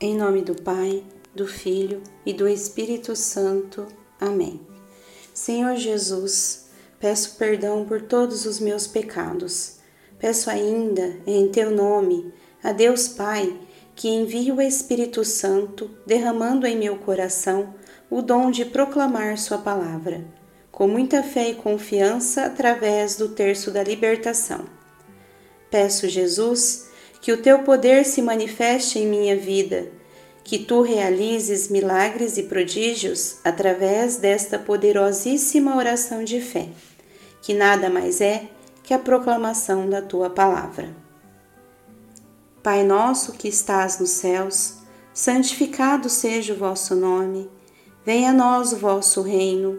Em nome do Pai, do Filho e do Espírito Santo. Amém. Senhor Jesus, peço perdão por todos os meus pecados. Peço ainda, em teu nome, a Deus Pai, que envie o Espírito Santo, derramando em meu coração o dom de proclamar Sua palavra, com muita fé e confiança através do terço da libertação. Peço, Jesus, que o teu poder se manifeste em minha vida, que tu realizes milagres e prodígios através desta poderosíssima oração de fé, que nada mais é que a proclamação da tua palavra. Pai nosso que estás nos céus, santificado seja o vosso nome, venha a nós o vosso reino,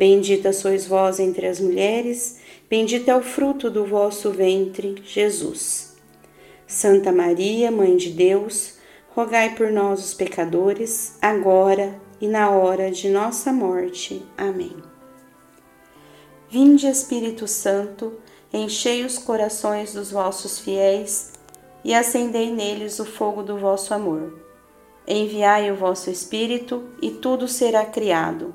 Bendita sois vós entre as mulheres, bendito é o fruto do vosso ventre, Jesus. Santa Maria, Mãe de Deus, rogai por nós, os pecadores, agora e na hora de nossa morte. Amém. Vinde, Espírito Santo, enchei os corações dos vossos fiéis e acendei neles o fogo do vosso amor. Enviai o vosso Espírito, e tudo será criado,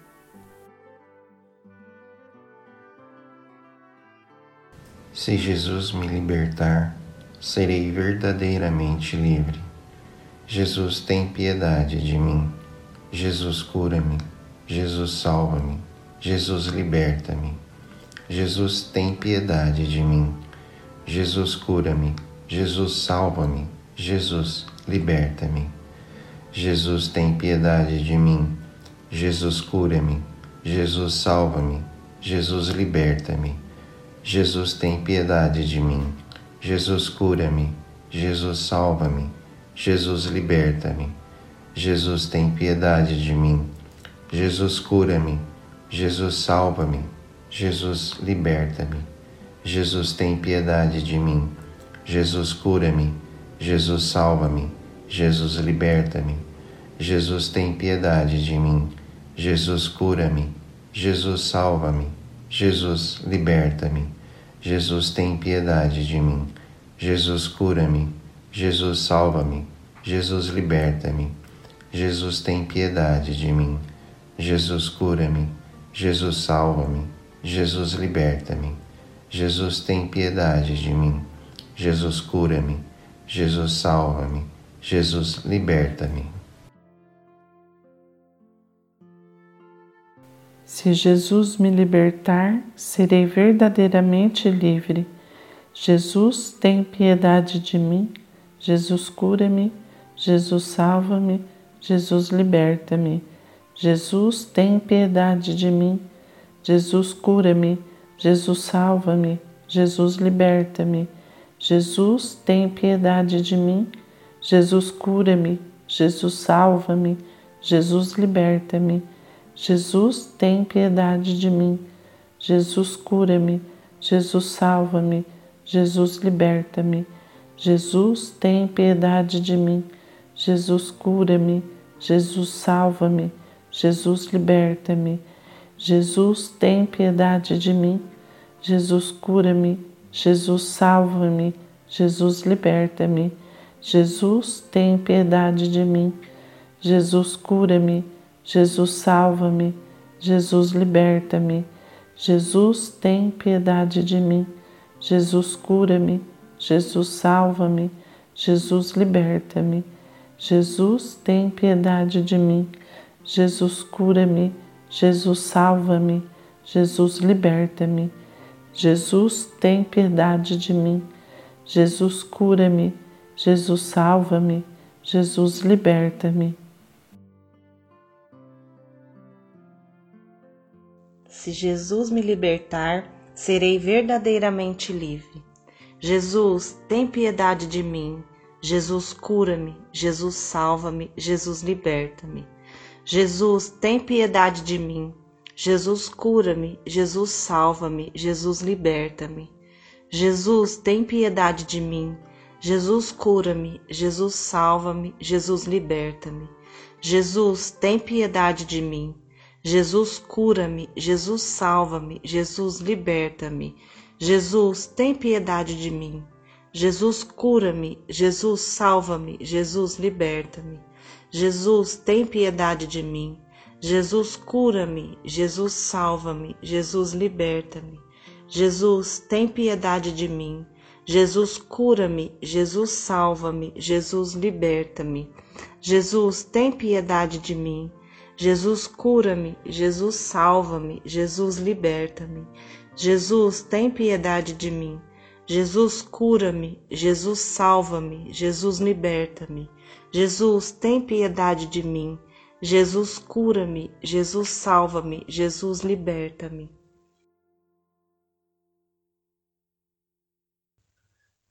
Se Jesus me libertar, serei verdadeiramente livre. Jesus tem piedade de mim. Jesus cura-me, Jesus salva-me, Jesus liberta-me. Jesus tem piedade de mim. Jesus cura-me, Jesus salva-me, Jesus liberta-me. Jesus tem piedade de mim. Jesus cura-me, Jesus salva-me, Jesus liberta-me. Jesus tem piedade de mim. Jesus cura-me, Jesus salva-me, Jesus liberta-me. Jesus tem piedade de mim. Jesus cura-me. Jesus salva-me. Jesus liberta-me. Jesus tem piedade de mim. Jesus cura-me. Jesus salva-me. Jesus liberta-me. Jesus tem piedade de mim. Jesus cura-me. Jesus salva-me. Jesus liberta-me. Jesus tem piedade de mim. Jesus cura-me. Jesus salva-me. Jesus liberta-me. Jesus tem piedade de mim. Jesus cura-me. Jesus salva-me. Jesus liberta-me. Jesus tem piedade de mim. Jesus cura-me. Jesus salva-me. Jesus liberta-me. Se Jesus me libertar, serei verdadeiramente livre. Jesus tem piedade de mim. Jesus cura-me. Jesus salva-me. Jesus, liberta-me. Jesus, tem piedade de mim. Jesus, cura-me. Jesus, salva-me. Jesus, liberta-me. Jesus, tem piedade de mim. Jesus, cura-me. Jesus, salva-me. Jesus, liberta-me. Jesus, tem piedade de mim. Jesus, cura-me. Jesus, salva-me. Jesus, liberta-me. Jesus, tem piedade de mim. Jesus, cura-me. Jesus, salva-me. Jesus, liberta-me. Jesus, tem piedade de mim. Jesus, cura-me. Jesus, salva-me. Jesus, liberta-me. Jesus, tem piedade de mim. Jesus, cura-me. Jesus, salva-me. Jesus, liberta-me. Jesus, tem piedade de mim. Jesus, cura-me. Jesus, salva-me. Jesus, liberta-me. Jesus, tem piedade de mim. Jesus cura-me, Jesus salva-me, Jesus liberta-me. Jesus tem piedade de mim. Jesus cura-me, Jesus salva-me, Jesus liberta-me. Se Jesus me libertar, serei verdadeiramente livre. Jesus, tem piedade de mim. Jesus, cura-me. Jesus, salva-me. Jesus, liberta-me. Jesus, tem piedade de mim. Jesus, cura-me. Jesus, salva-me. Jesus, liberta-me. Jesus, tem piedade de mim. Jesus, cura-me. Jesus, salva-me. Jesus, liberta-me. Jesus, tem piedade de mim. Jesus, cura-me. Jesus, salva-me. Jesus, liberta-me. Jesus, tem piedade de mim. Jesus, cura-me. Jesus, salva-me. Jesus, liberta-me. Jesus, tem piedade de mim. Jesus, cura-me. Jesus, salva-me. Jesus, liberta-me. Jesus, tem piedade de mim. Jesus, cura-me. Jesus, salva-me. Jesus, liberta-me. Jesus, tem piedade de mim. Jesus, cura-me. Jesus, salva-me. Jesus, liberta-me. Jesus, tem piedade de mim. Jesus, cura-me. Jesus, salva-me. Jesus, liberta-me. Jesus, tem piedade de mim. Jesus, cura-me. Jesus, salva-me. Jesus, liberta-me.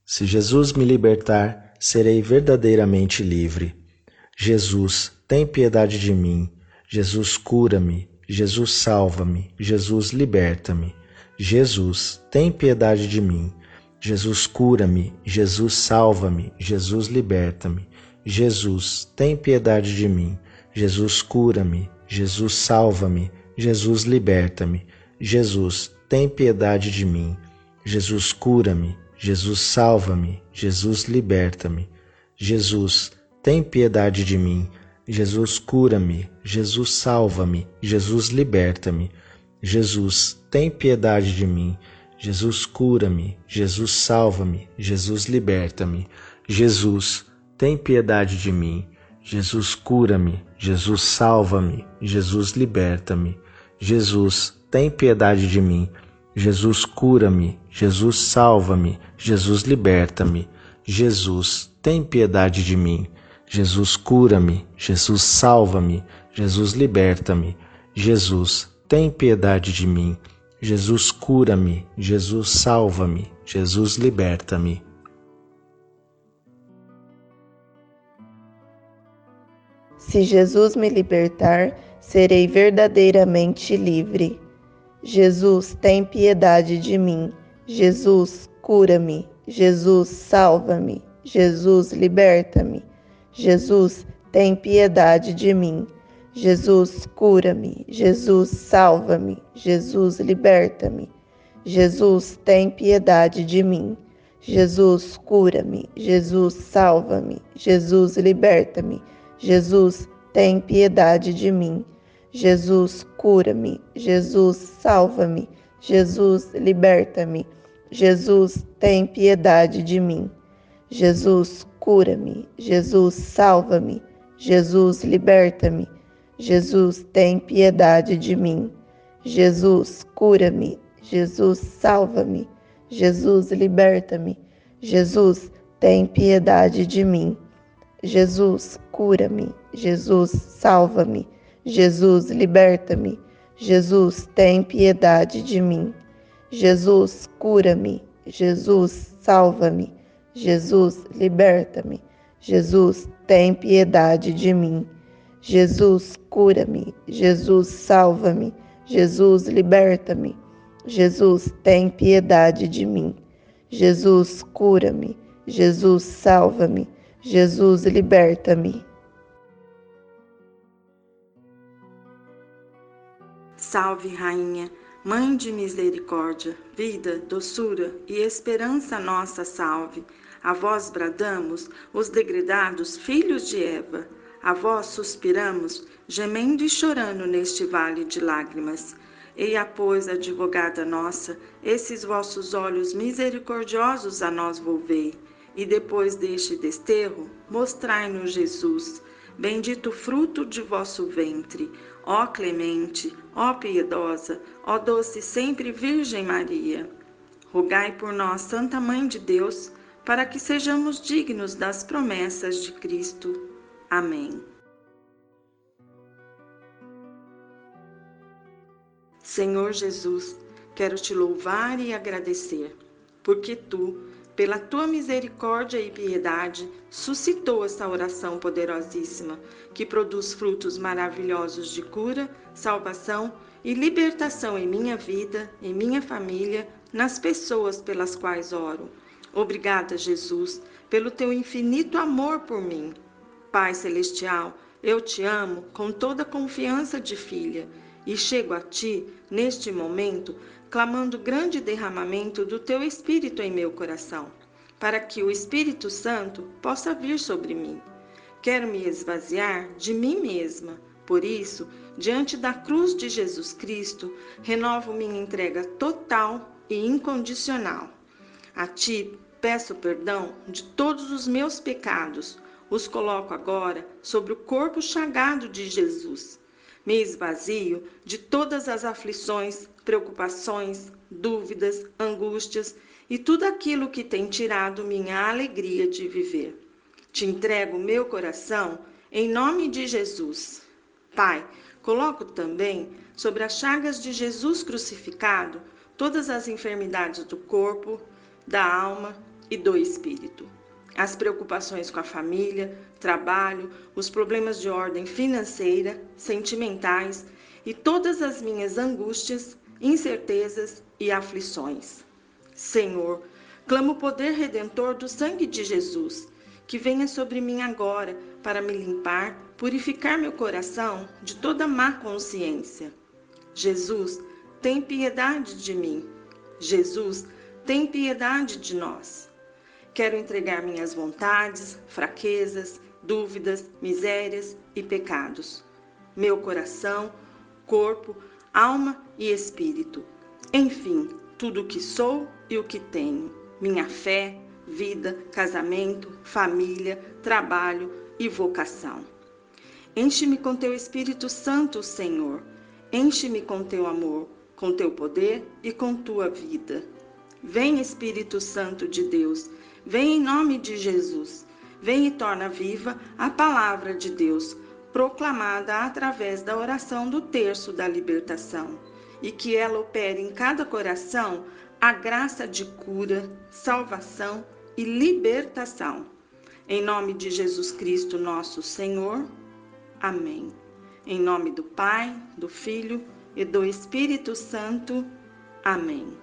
Se Jesus me libertar, serei verdadeiramente livre. Jesus, tem piedade de mim. Jesus, cura-me. Jesus, salva-me. Jesus, liberta-me. Jesus, tem piedade de mim. Jesus, cura-me. Jesus, salva-me. Jesus, liberta-me. Jesus, tem piedade de mim. Jesus, cura-me. Jesus, salva-me. Jesus, liberta-me. Jesus, tem piedade de mim. Jesus, cura-me. Jesus, salva-me. Jesus, liberta-me. Jesus, tem piedade de mim. Jesus, cura-me. Jesus, salva-me. Jesus, liberta-me. Jesus, tem piedade de mim. Jesus, cura-me. Jesus, salva-me. Jesus, liberta-me. Jesus, tem piedade de mim. Jesus, cura-me. Jesus, salva-me. Jesus, liberta-me. Jesus, tem piedade de mim. Jesus, cura-me. Jesus, salva-me. Jesus, liberta-me. Jesus, tem piedade de mim. Jesus, cura-me. Jesus, salva-me. Jesus, liberta-me. Jesus, tem piedade de mim. Jesus, cura-me. Jesus, salva-me. Jesus, liberta-me. Se Jesus me libertar, serei verdadeiramente livre. Jesus, tem piedade de mim. Jesus, cura-me. Jesus, salva-me. Jesus, liberta-me. Jesus, tem piedade de mim. Jesus, cura-me. Jesus, salva-me. Jesus, liberta-me. Jesus, tem piedade de mim. Jesus, cura-me. Jesus, salva-me. Jesus, liberta-me. Jesus, tem piedade de mim. Jesus, cura-me. Jesus, salva-me. Jesus, liberta-me. Jesus, tem piedade de mim. Jesus, cura-me. Jesus, salva-me. Jesus, liberta-me. Jesus, tem piedade de mim. Jesus, cura-me. Jesus, salva-me. Jesus, liberta-me. Jesus, tem piedade de mim. Jesus, cura-me. Jesus, salva-me. Jesus, liberta-me. Jesus, tem piedade de mim. Jesus, cura-me. Jesus, salva-me. Jesus, liberta-me. Jesus, tem piedade de mim. Jesus, cura-me. Jesus, salva-me. Jesus, liberta-me. Jesus, tem piedade de mim. Jesus, cura-me. Jesus, salva-me. Jesus, liberta-me. Salve, Rainha, Mãe de misericórdia, vida, doçura e esperança nossa, salve. A vós bradamos, os degredados filhos de Eva. A vós suspiramos, gemendo e chorando neste vale de lágrimas. Eia, pois, advogada nossa, esses vossos olhos misericordiosos a nós volvei, e depois deste desterro, mostrai-nos Jesus, Bendito o fruto de vosso ventre, ó clemente, ó piedosa, ó doce sempre Virgem Maria. Rogai por nós, Santa Mãe de Deus, para que sejamos dignos das promessas de Cristo. Amém. Senhor Jesus, quero te louvar e agradecer, porque tu, pela tua misericórdia e piedade, suscitou esta oração poderosíssima, que produz frutos maravilhosos de cura, salvação e libertação em minha vida, em minha família, nas pessoas pelas quais oro. Obrigada, Jesus, pelo teu infinito amor por mim. Pai celestial, eu te amo com toda a confiança de filha e chego a ti, neste momento, clamando grande derramamento do teu Espírito em meu coração, para que o Espírito Santo possa vir sobre mim. Quero me esvaziar de mim mesma. Por isso, diante da cruz de Jesus Cristo, renovo minha entrega total e incondicional. A ti peço perdão de todos os meus pecados, os coloco agora sobre o corpo chagado de Jesus me esvazio de todas as aflições, preocupações, dúvidas, angústias e tudo aquilo que tem tirado minha alegria de viver. Te entrego meu coração em nome de Jesus. Pai, coloco também sobre as chagas de Jesus crucificado todas as enfermidades do corpo, da alma e do espírito as preocupações com a família, trabalho, os problemas de ordem financeira, sentimentais e todas as minhas angústias, incertezas e aflições. Senhor, clamo o poder redentor do sangue de Jesus, que venha sobre mim agora para me limpar, purificar meu coração de toda má consciência. Jesus, tem piedade de mim. Jesus, tem piedade de nós. Quero entregar minhas vontades, fraquezas, dúvidas, misérias e pecados, meu coração, corpo, alma e espírito. Enfim, tudo o que sou e o que tenho, minha fé, vida, casamento, família, trabalho e vocação. Enche-me com teu Espírito Santo, Senhor. Enche-me com teu amor, com teu poder e com tua vida. Vem, Espírito Santo de Deus Vem em nome de Jesus. Vem e torna viva a palavra de Deus, proclamada através da oração do terço da libertação, e que ela opere em cada coração a graça de cura, salvação e libertação. Em nome de Jesus Cristo, nosso Senhor. Amém. Em nome do Pai, do Filho e do Espírito Santo. Amém.